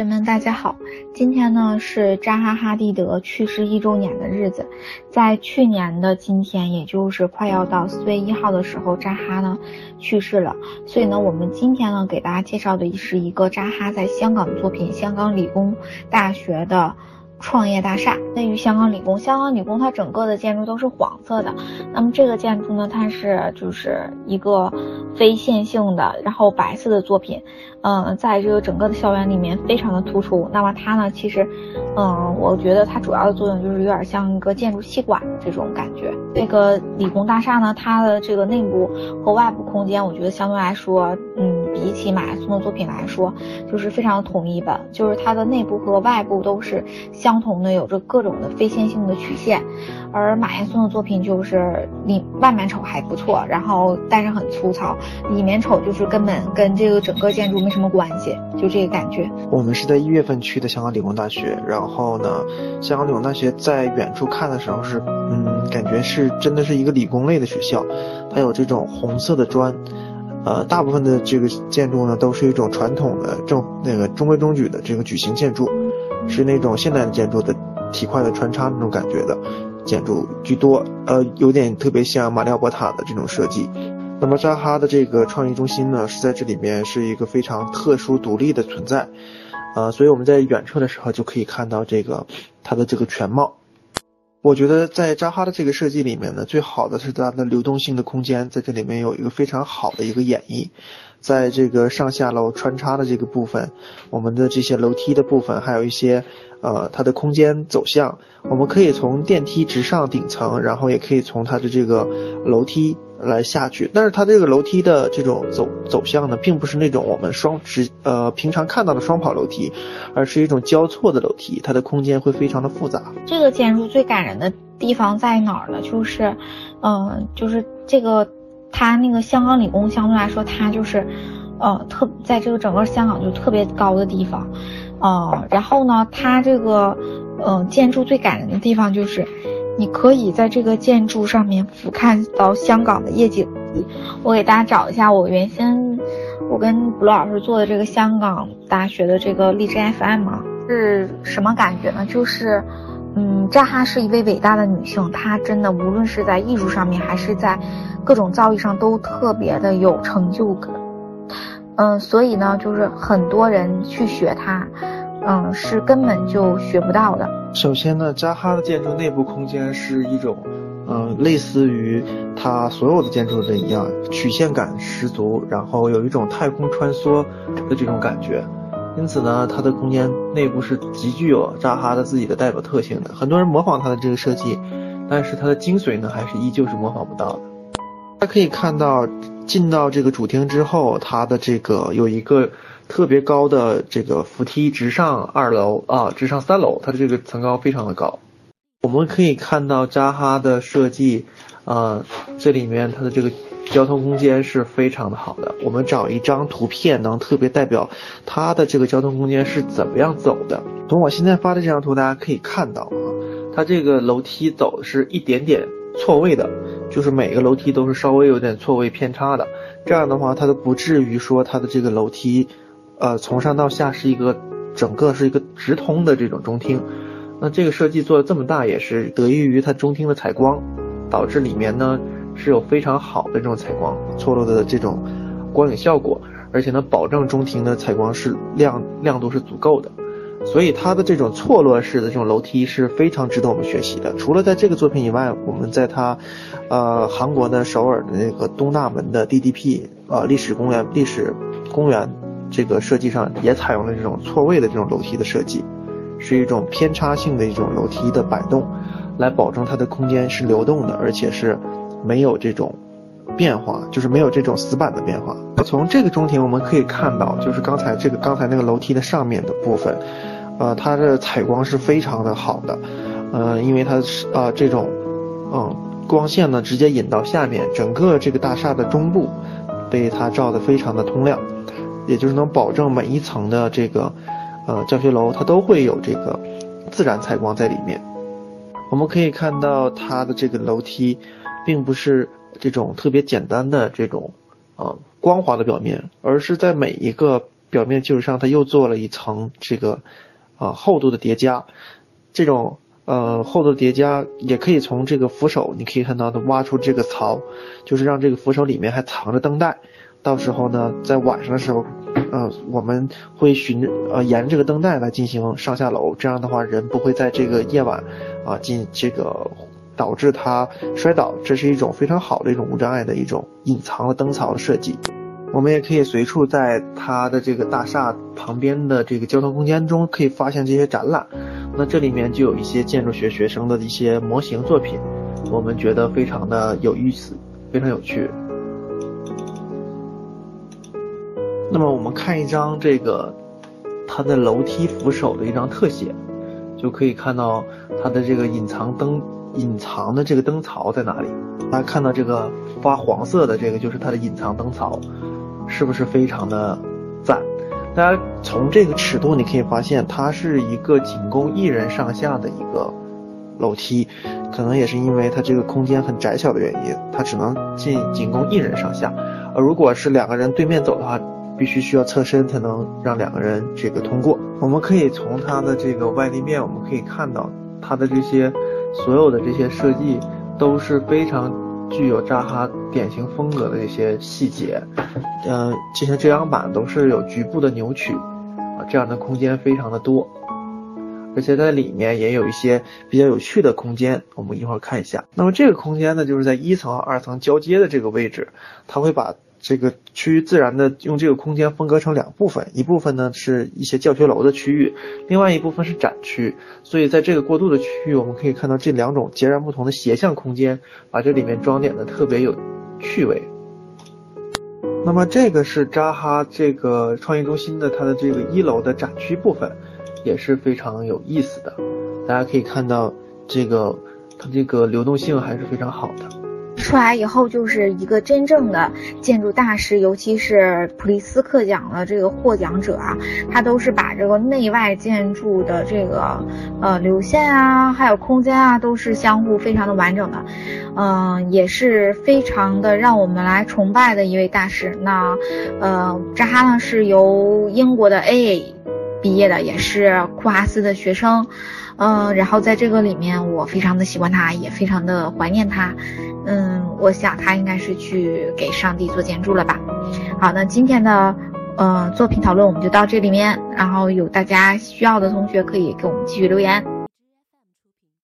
学们，大家好！今天呢是扎哈·哈蒂德去世一周年的日子，在去年的今天，也就是快要到四月一号的时候，扎哈呢去世了。所以呢，我们今天呢给大家介绍的是一个扎哈在香港的作品——香港理工大学的。创业大厦位于香港理工，香港理工它整个的建筑都是黄色的。那么这个建筑呢，它是就是一个非线性的，然后白色的作品，嗯，在这个整个的校园里面非常的突出。那么它呢，其实，嗯，我觉得它主要的作用就是有点像一个建筑气管这种感觉。这个理工大厦呢，它的这个内部和外部空间，我觉得相对来说，嗯，比起马拉松的作品来说，就是非常统一的，就是它的内部和外部都是相。同的有着各种的非线性的曲线，而马岩松的作品就是里外面瞅还不错，然后但是很粗糙，里面瞅就是根本跟这个整个建筑没什么关系，就这个感觉。我们是在一月份去的香港理工大学，然后呢，香港理工大学在远处看的时候是，嗯，感觉是真的是一个理工类的学校，它有这种红色的砖，呃，大部分的这个建筑呢都是一种传统的正那个中规中矩的这个矩形建筑。是那种现代建筑的体块的穿插那种感觉的建筑居多，呃，有点特别像马里奥波塔的这种设计。那么扎哈的这个创意中心呢，是在这里面是一个非常特殊独立的存在，呃，所以我们在远处的时候就可以看到这个它的这个全貌。我觉得在扎哈的这个设计里面呢，最好的是它的流动性的空间，在这里面有一个非常好的一个演绎，在这个上下楼穿插的这个部分，我们的这些楼梯的部分，还有一些。呃，它的空间走向，我们可以从电梯直上顶层，然后也可以从它的这个楼梯来下去。但是它这个楼梯的这种走走向呢，并不是那种我们双直呃平常看到的双跑楼梯，而是一种交错的楼梯，它的空间会非常的复杂。这个建筑最感人的地方在哪儿呢？就是，嗯，就是这个它那个香港理工相对来说，它就是，呃，特在这个整个香港就特别高的地方。哦，然后呢，它这个，呃，建筑最感人的地方就是，你可以在这个建筑上面俯瞰到香港的夜景。我给大家找一下，我原先我跟卜老师做的这个香港大学的这个荔枝 FM 是什么感觉呢？就是，嗯，扎哈是一位伟大的女性，她真的无论是在艺术上面还是在各种造诣上都特别的有成就感。嗯，所以呢，就是很多人去学它，嗯，是根本就学不到的。首先呢，扎哈的建筑内部空间是一种，嗯，类似于它所有的建筑的一样，曲线感十足，然后有一种太空穿梭的这种感觉。因此呢，它的空间内部是极具有扎哈的自己的代表特性的。很多人模仿它的这个设计，但是它的精髓呢，还是依旧是模仿不到的。大家可以看到。进到这个主厅之后，它的这个有一个特别高的这个扶梯直上二楼啊，直上三楼，它的这个层高非常的高。我们可以看到扎哈的设计，呃，这里面它的这个交通空间是非常的好的。我们找一张图片，能特别代表它的这个交通空间是怎么样走的。从我现在发的这张图，大家可以看到啊，它这个楼梯走的是一点点错位的。就是每个楼梯都是稍微有点错位偏差的，这样的话它都不至于说它的这个楼梯，呃，从上到下是一个整个是一个直通的这种中厅。那这个设计做的这么大，也是得益于它中厅的采光，导致里面呢是有非常好的这种采光错落的这种光影效果，而且呢保证中庭的采光是亮亮度是足够的。所以它的这种错落式的这种楼梯是非常值得我们学习的。除了在这个作品以外，我们在它，呃，韩国的首尔的那个东大门的 DDP 呃历史公园历史公园这个设计上也采用了这种错位的这种楼梯的设计，是一种偏差性的一种楼梯的摆动，来保证它的空间是流动的，而且是没有这种变化，就是没有这种死板的变化。从这个中庭我们可以看到，就是刚才这个刚才那个楼梯的上面的部分。呃，它的采光是非常的好的，呃，因为它是呃这种，嗯，光线呢直接引到下面，整个这个大厦的中部被它照得非常的通亮，也就是能保证每一层的这个呃教学楼它都会有这个自然采光在里面。我们可以看到它的这个楼梯，并不是这种特别简单的这种呃光滑的表面，而是在每一个表面基础上，它又做了一层这个啊厚度的叠加。这种呃厚度叠加也可以从这个扶手，你可以看到它挖出这个槽，就是让这个扶手里面还藏着灯带。到时候呢，在晚上的时候，呃，我们会循呃沿这个灯带来进行上下楼，这样的话人不会在这个夜晚啊进这个导致它摔倒。这是一种非常好的一种无障碍的一种隐藏的灯槽的设计。我们也可以随处在它的这个大厦旁边的这个交通空间中可以发现这些展览。那这里面就有一些建筑学学生的一些模型作品，我们觉得非常的有意思，非常有趣。那么我们看一张这个它的楼梯扶手的一张特写，就可以看到它的这个隐藏灯隐藏的这个灯槽在哪里。大家看到这个发黄色的这个就是它的隐藏灯槽，是不是非常的赞？大家从这个尺度你可以发现，它是一个仅供一人上下的一个楼梯，可能也是因为它这个空间很窄小的原因，它只能进仅供一人上下。而如果是两个人对面走的话，必须需要侧身才能让两个人这个通过。我们可以从它的这个外立面，我们可以看到它的这些所有的这些设计都是非常具有扎哈典型风格的一些细节。嗯，这些遮阳板都是有局部的扭曲啊，这样的空间非常的多，而且在里面也有一些比较有趣的空间。我们一会儿看一下。那么这个空间呢，就是在一层和二层交接的这个位置，它会把。这个趋于自然的用这个空间分割成两部分，一部分呢是一些教学楼的区域，另外一部分是展区。所以在这个过渡的区域，我们可以看到这两种截然不同的斜向空间，把这里面装点的特别有趣味。那么这个是扎哈这个创意中心的它的这个一楼的展区部分，也是非常有意思的。大家可以看到这个它这个流动性还是非常好的。出来以后就是一个真正的建筑大师，尤其是普利斯克奖的这个获奖者啊，他都是把这个内外建筑的这个呃流线啊，还有空间啊，都是相互非常的完整的，嗯，也是非常的让我们来崇拜的一位大师。那呃，扎哈呢是由英国的 A 毕业的，也是库哈斯的学生，嗯，然后在这个里面我非常的喜欢他，也非常的怀念他。嗯，我想他应该是去给上帝做建筑了吧。好，那今天的呃作品讨论我们就到这里面，然后有大家需要的同学可以给我们继续留言。